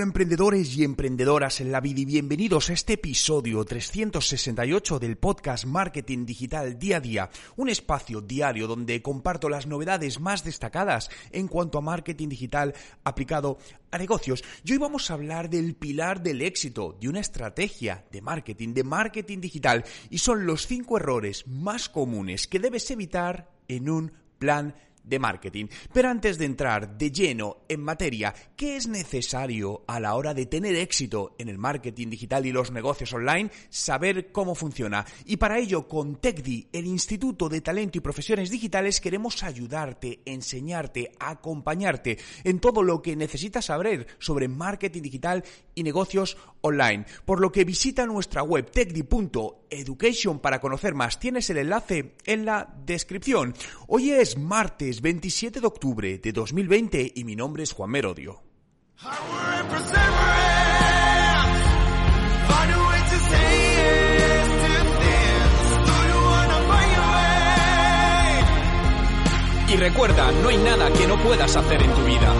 Hola emprendedores y emprendedoras en la vida y bienvenidos a este episodio 368 del podcast Marketing Digital Día a Día, un espacio diario donde comparto las novedades más destacadas en cuanto a marketing digital aplicado a negocios. Y hoy vamos a hablar del pilar del éxito, de una estrategia de marketing, de marketing digital, y son los cinco errores más comunes que debes evitar en un plan de marketing. Pero antes de entrar de lleno en materia, ¿qué es necesario a la hora de tener éxito en el marketing digital y los negocios online? Saber cómo funciona. Y para ello, con TechDi, el Instituto de Talento y Profesiones Digitales, queremos ayudarte, enseñarte, acompañarte en todo lo que necesitas saber sobre marketing digital y negocios online. Por lo que visita nuestra web techdi.education para conocer más. Tienes el enlace en la descripción. Hoy es martes 27 de octubre de 2020 y mi nombre es Juan Merodio. Y recuerda, no hay nada que no puedas hacer en tu vida.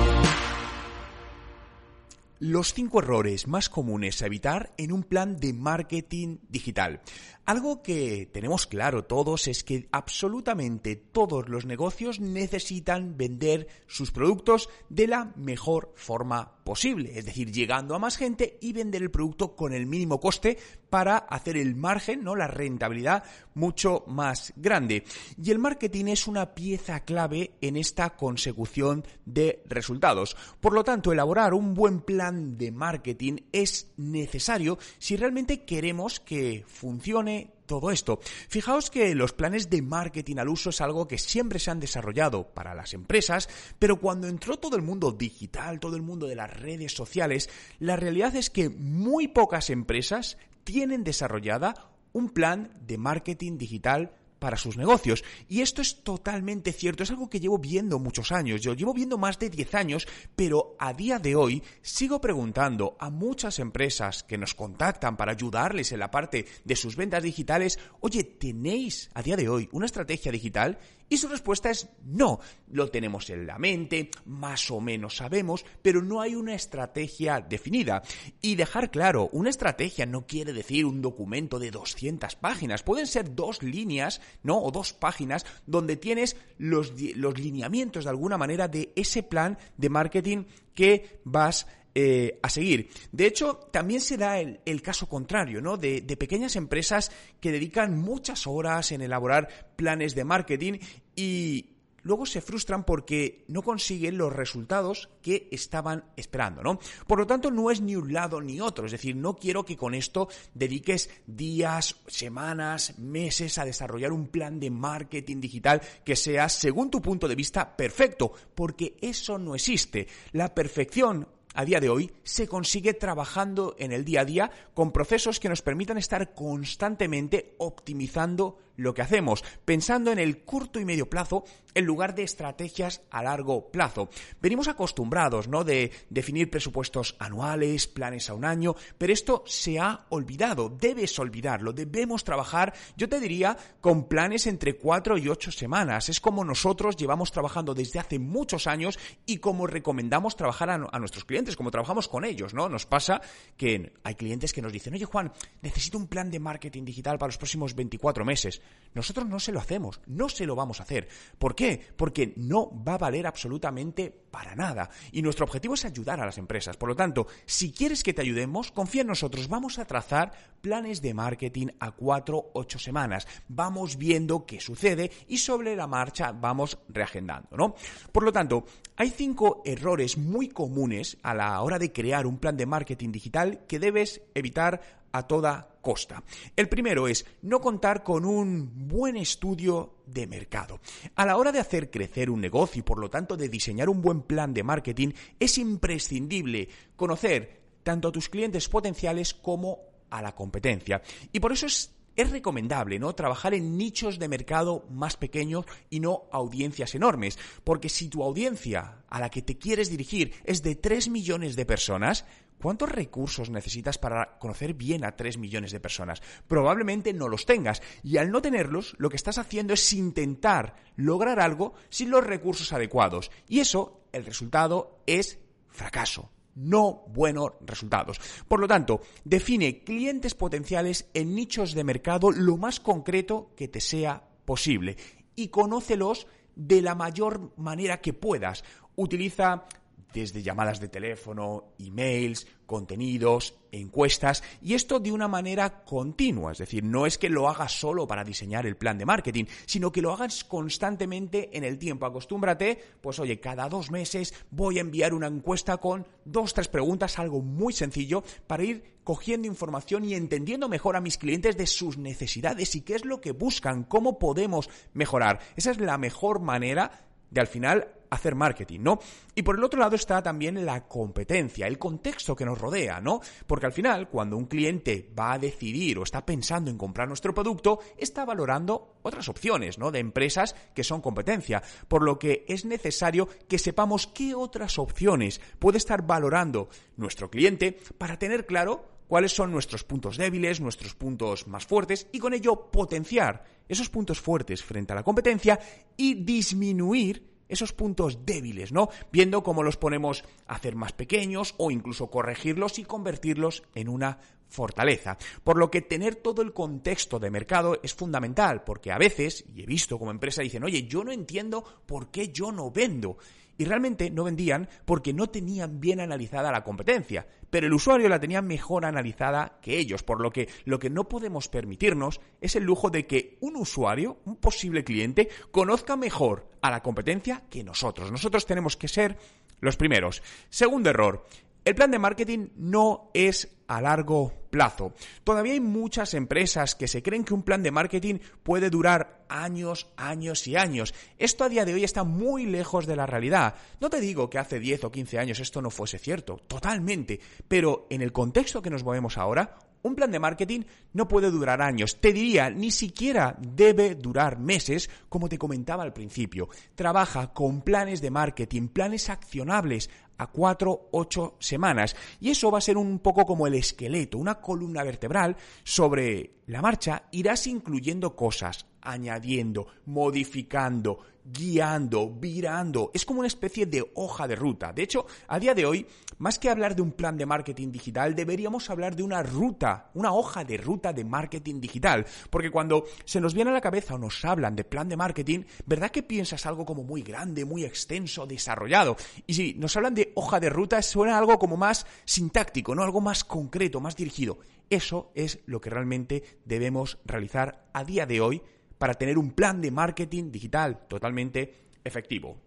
Los cinco errores más comunes a evitar en un plan de marketing digital. Algo que tenemos claro todos es que absolutamente todos los negocios necesitan vender sus productos de la mejor forma posible, es decir, llegando a más gente y vender el producto con el mínimo coste para hacer el margen, ¿no? la rentabilidad mucho más grande. Y el marketing es una pieza clave en esta consecución de resultados. Por lo tanto, elaborar un buen plan de marketing es necesario si realmente queremos que funcione todo esto. Fijaos que los planes de marketing al uso es algo que siempre se han desarrollado para las empresas, pero cuando entró todo el mundo digital, todo el mundo de las redes sociales, la realidad es que muy pocas empresas tienen desarrollada un plan de marketing digital para sus negocios. Y esto es totalmente cierto, es algo que llevo viendo muchos años, yo llevo viendo más de 10 años, pero a día de hoy sigo preguntando a muchas empresas que nos contactan para ayudarles en la parte de sus ventas digitales, oye, ¿tenéis a día de hoy una estrategia digital? Y su respuesta es no. Lo tenemos en la mente, más o menos sabemos, pero no hay una estrategia definida. Y dejar claro, una estrategia no quiere decir un documento de 200 páginas. Pueden ser dos líneas, ¿no? O dos páginas donde tienes los, los lineamientos de alguna manera de ese plan de marketing que vas eh, a seguir. De hecho, también se da el, caso contrario, ¿no? De, de, pequeñas empresas que dedican muchas horas en elaborar planes de marketing y luego se frustran porque no consiguen los resultados que estaban esperando, ¿no? Por lo tanto, no es ni un lado ni otro. Es decir, no quiero que con esto dediques días, semanas, meses a desarrollar un plan de marketing digital que sea, según tu punto de vista, perfecto, porque eso no existe. La perfección a día de hoy se consigue trabajando en el día a día con procesos que nos permitan estar constantemente optimizando lo que hacemos, pensando en el corto y medio plazo en lugar de estrategias a largo plazo. Venimos acostumbrados, ¿no? De definir presupuestos anuales, planes a un año, pero esto se ha olvidado. Debes olvidarlo. Debemos trabajar, yo te diría, con planes entre cuatro y ocho semanas. Es como nosotros llevamos trabajando desde hace muchos años y como recomendamos trabajar a, a nuestros clientes, como trabajamos con ellos, ¿no? Nos pasa que hay clientes que nos dicen, oye Juan, necesito un plan de marketing digital para los próximos 24 meses. Nosotros no se lo hacemos, no se lo vamos a hacer. ¿Por qué? Porque no va a valer absolutamente para nada. Y nuestro objetivo es ayudar a las empresas. Por lo tanto, si quieres que te ayudemos, confía en nosotros. Vamos a trazar planes de marketing a cuatro, ocho semanas. Vamos viendo qué sucede y sobre la marcha vamos reagendando, ¿no? Por lo tanto, hay cinco errores muy comunes a la hora de crear un plan de marketing digital que debes evitar a toda costa. El primero es no contar con un buen estudio de mercado. A la hora de hacer crecer un negocio y por lo tanto de diseñar un buen plan de marketing, es imprescindible conocer tanto a tus clientes potenciales como a la competencia. Y por eso es recomendable, ¿no? Trabajar en nichos de mercado más pequeños y no audiencias enormes. Porque si tu audiencia a la que te quieres dirigir es de 3 millones de personas, ¿Cuántos recursos necesitas para conocer bien a 3 millones de personas? Probablemente no los tengas. Y al no tenerlos, lo que estás haciendo es intentar lograr algo sin los recursos adecuados. Y eso, el resultado es fracaso no buenos resultados. Por lo tanto, define clientes potenciales en nichos de mercado lo más concreto que te sea posible y conócelos de la mayor manera que puedas. Utiliza desde llamadas de teléfono, emails, contenidos, encuestas, y esto de una manera continua, es decir, no es que lo hagas solo para diseñar el plan de marketing, sino que lo hagas constantemente en el tiempo. Acostúmbrate, pues oye, cada dos meses voy a enviar una encuesta con dos, tres preguntas, algo muy sencillo, para ir cogiendo información y entendiendo mejor a mis clientes de sus necesidades y qué es lo que buscan, cómo podemos mejorar. Esa es la mejor manera de al final hacer marketing, ¿no? Y por el otro lado está también la competencia, el contexto que nos rodea, ¿no? Porque al final, cuando un cliente va a decidir o está pensando en comprar nuestro producto, está valorando otras opciones, ¿no? De empresas que son competencia, por lo que es necesario que sepamos qué otras opciones puede estar valorando nuestro cliente para tener claro cuáles son nuestros puntos débiles, nuestros puntos más fuertes y con ello potenciar esos puntos fuertes frente a la competencia y disminuir esos puntos débiles, ¿no? Viendo cómo los ponemos a hacer más pequeños o incluso corregirlos y convertirlos en una fortaleza. Por lo que tener todo el contexto de mercado es fundamental, porque a veces, y he visto como empresa dicen, oye, yo no entiendo por qué yo no vendo. Y realmente no vendían porque no tenían bien analizada la competencia, pero el usuario la tenía mejor analizada que ellos, por lo que lo que no podemos permitirnos es el lujo de que un usuario, un posible cliente, conozca mejor a la competencia que nosotros. Nosotros tenemos que ser los primeros. Segundo error, el plan de marketing no es a largo plazo. Todavía hay muchas empresas que se creen que un plan de marketing puede durar años, años y años. Esto a día de hoy está muy lejos de la realidad. No te digo que hace 10 o 15 años esto no fuese cierto, totalmente, pero en el contexto que nos movemos ahora, un plan de marketing no puede durar años, te diría, ni siquiera debe durar meses, como te comentaba al principio. Trabaja con planes de marketing, planes accionables a cuatro, ocho semanas. Y eso va a ser un poco como el esqueleto, una columna vertebral sobre la marcha. Irás incluyendo cosas, añadiendo, modificando, guiando, virando. Es como una especie de hoja de ruta. De hecho, a día de hoy, más que hablar de un plan de marketing digital, deberíamos hablar de una ruta, una hoja de ruta de marketing digital. Porque cuando se nos viene a la cabeza o nos hablan de plan de marketing, ¿verdad que piensas algo como muy grande, muy extenso, desarrollado? Y si nos hablan de hoja de ruta, suena algo como más sintáctico, ¿no? Algo más concreto, más dirigido. Eso es lo que realmente debemos realizar a día de hoy para tener un plan de marketing digital totalmente efectivo.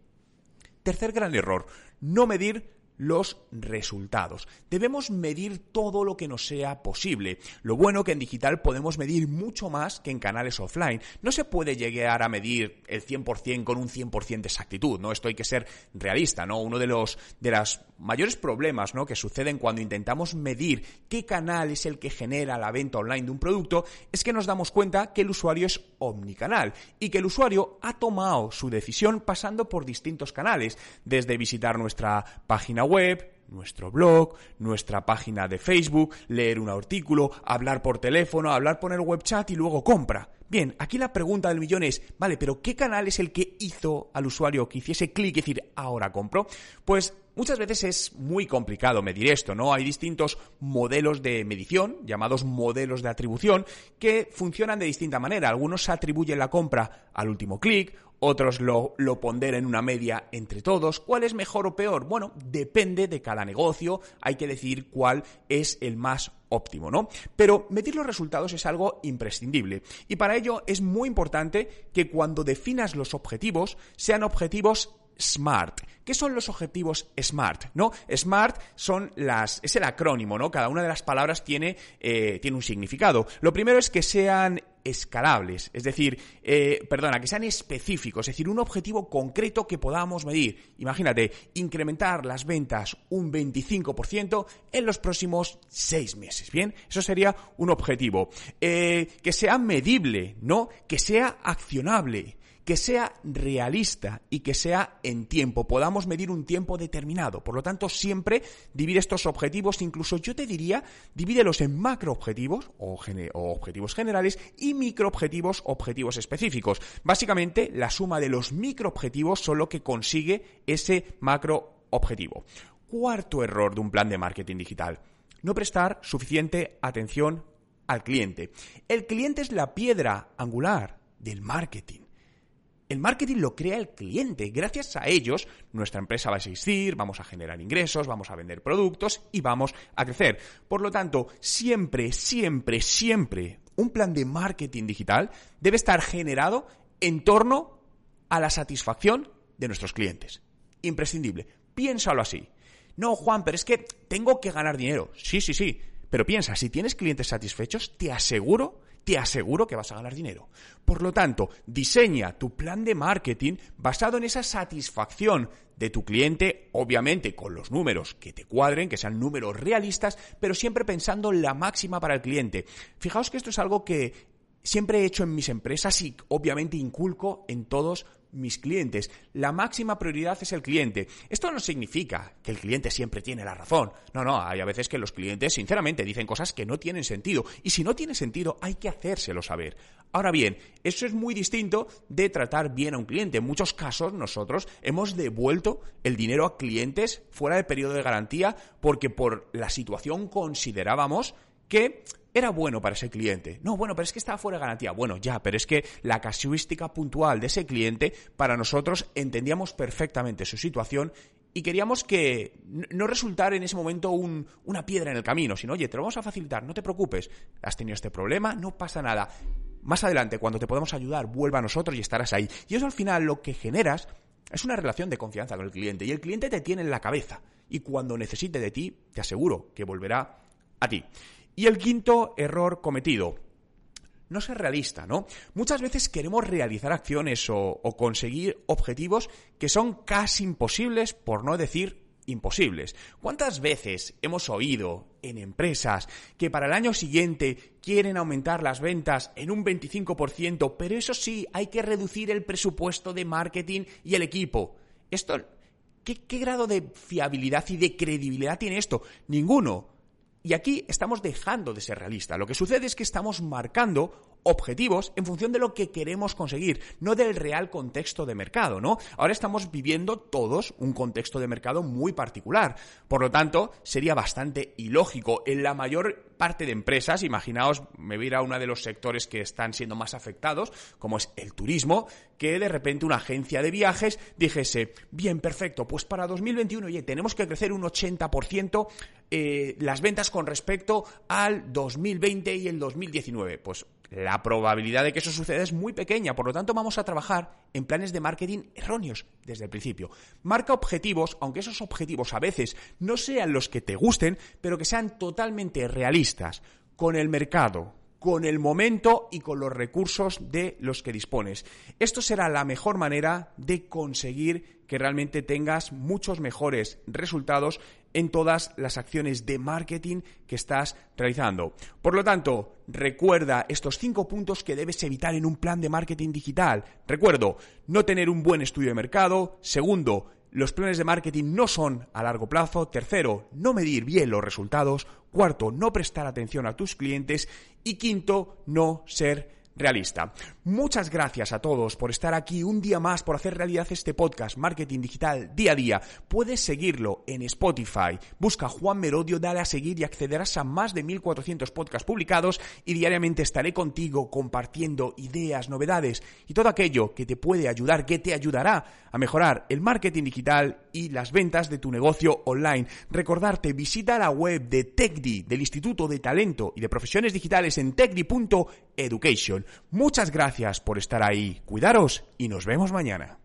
Tercer gran error, no medir los resultados. Debemos medir todo lo que nos sea posible. Lo bueno que en digital podemos medir mucho más que en canales offline. No se puede llegar a medir el 100% con un 100% de exactitud, ¿no? Esto hay que ser realista, ¿no? Uno de los de los mayores problemas, ¿no? que suceden cuando intentamos medir qué canal es el que genera la venta online de un producto es que nos damos cuenta que el usuario es omnicanal y que el usuario ha tomado su decisión pasando por distintos canales, desde visitar nuestra página web, nuestro blog, nuestra página de Facebook, leer un artículo, hablar por teléfono, hablar por el web chat y luego compra. Bien, aquí la pregunta del millón es, vale, pero ¿qué canal es el que hizo al usuario que hiciese clic y decir ahora compro? Pues Muchas veces es muy complicado medir esto, ¿no? Hay distintos modelos de medición, llamados modelos de atribución, que funcionan de distinta manera. Algunos atribuyen la compra al último clic, otros lo, lo en una media entre todos. ¿Cuál es mejor o peor? Bueno, depende de cada negocio, hay que decidir cuál es el más óptimo, ¿no? Pero medir los resultados es algo imprescindible y para ello es muy importante que cuando definas los objetivos sean objetivos SMART. ¿Qué son los objetivos SMART? ¿No? SMART son las, es el acrónimo, ¿no? Cada una de las palabras tiene, eh, tiene un significado. Lo primero es que sean escalables, es decir, eh, perdona, que sean específicos, es decir, un objetivo concreto que podamos medir. Imagínate, incrementar las ventas un 25% en los próximos seis meses, ¿bien? Eso sería un objetivo. Eh, que sea medible, ¿no? Que sea accionable que sea realista y que sea en tiempo, podamos medir un tiempo determinado. Por lo tanto, siempre divide estos objetivos, incluso yo te diría, divídelos en macro objetivos o, objetivos generales y micro objetivos, específicos. Básicamente, la suma de los micro objetivos son lo que consigue ese macro objetivo. Cuarto error de un plan de marketing digital. No prestar suficiente atención al cliente. El cliente es la piedra angular del marketing. El marketing lo crea el cliente. Gracias a ellos, nuestra empresa va a existir, vamos a generar ingresos, vamos a vender productos y vamos a crecer. Por lo tanto, siempre, siempre, siempre, un plan de marketing digital debe estar generado en torno a la satisfacción de nuestros clientes. Imprescindible. Piénsalo así. No, Juan, pero es que tengo que ganar dinero. Sí, sí, sí. Pero piensa, si tienes clientes satisfechos, te aseguro te aseguro que vas a ganar dinero. Por lo tanto, diseña tu plan de marketing basado en esa satisfacción de tu cliente, obviamente con los números que te cuadren, que sean números realistas, pero siempre pensando en la máxima para el cliente. Fijaos que esto es algo que siempre he hecho en mis empresas y obviamente inculco en todos mis clientes. La máxima prioridad es el cliente. Esto no significa que el cliente siempre tiene la razón. No, no, hay a veces que los clientes sinceramente dicen cosas que no tienen sentido. Y si no tiene sentido, hay que hacérselo saber. Ahora bien, eso es muy distinto de tratar bien a un cliente. En muchos casos nosotros hemos devuelto el dinero a clientes fuera del periodo de garantía porque por la situación considerábamos que era bueno para ese cliente. No, bueno, pero es que estaba fuera de garantía. Bueno, ya, pero es que la casuística puntual de ese cliente, para nosotros entendíamos perfectamente su situación y queríamos que no resultara en ese momento una piedra en el camino, sino, oye, te lo vamos a facilitar, no te preocupes, has tenido este problema, no pasa nada. Más adelante, cuando te podemos ayudar, vuelva a nosotros y estarás ahí. Y eso al final lo que generas es una relación de confianza con el cliente y el cliente te tiene en la cabeza y cuando necesite de ti, te aseguro que volverá a ti. Y el quinto error cometido, no ser realista, ¿no? Muchas veces queremos realizar acciones o, conseguir objetivos que son casi imposibles, por no decir imposibles. ¿Cuántas veces hemos oído en empresas que para el año siguiente quieren aumentar las ventas en un 25%, pero eso sí, hay que reducir el presupuesto de marketing y el equipo? Esto, ¿qué, qué grado de fiabilidad y de credibilidad tiene esto? Ninguno. Y aquí estamos dejando de ser realistas. Lo que sucede es que estamos marcando objetivos en función de lo que queremos conseguir, no del real contexto de mercado, ¿no? Ahora estamos viviendo todos un contexto de mercado muy particular. Por lo tanto, sería bastante ilógico. En la mayor parte de empresas, imaginaos, me voy a ir a uno de los sectores que están siendo más afectados, como es el turismo, que de repente una agencia de viajes dijese, bien, perfecto, pues para 2021, oye, tenemos que crecer un 80% eh, las ventas con respecto al 2020 y el 2019. Pues la probabilidad de que eso suceda es muy pequeña, por lo tanto vamos a trabajar en planes de marketing erróneos desde el principio. Marca objetivos, aunque esos objetivos a veces no sean los que te gusten, pero que sean totalmente realistas con el mercado, con el momento y con los recursos de los que dispones. Esto será la mejor manera de conseguir que realmente tengas muchos mejores resultados en todas las acciones de marketing que estás realizando. Por lo tanto, recuerda estos cinco puntos que debes evitar en un plan de marketing digital. Recuerdo, no tener un buen estudio de mercado. Segundo, los planes de marketing no son a largo plazo. Tercero, no medir bien los resultados. Cuarto, no prestar atención a tus clientes. Y quinto, no ser realista. Muchas gracias a todos por estar aquí un día más, por hacer realidad este podcast Marketing Digital día a día. Puedes seguirlo en Spotify. Busca Juan Merodio, dale a seguir y accederás a más de 1400 podcasts publicados y diariamente estaré contigo compartiendo ideas, novedades y todo aquello que te puede ayudar, que te ayudará a mejorar el marketing digital y las ventas de tu negocio online. Recordarte, visita la web de TechDi, del Instituto de Talento y de Profesiones Digitales en techdi.education. Muchas gracias por estar ahí, cuidaros y nos vemos mañana.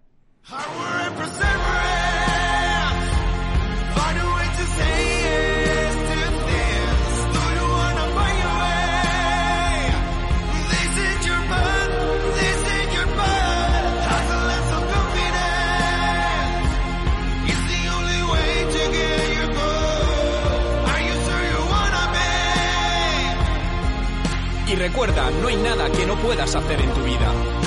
Hacer en tu vida.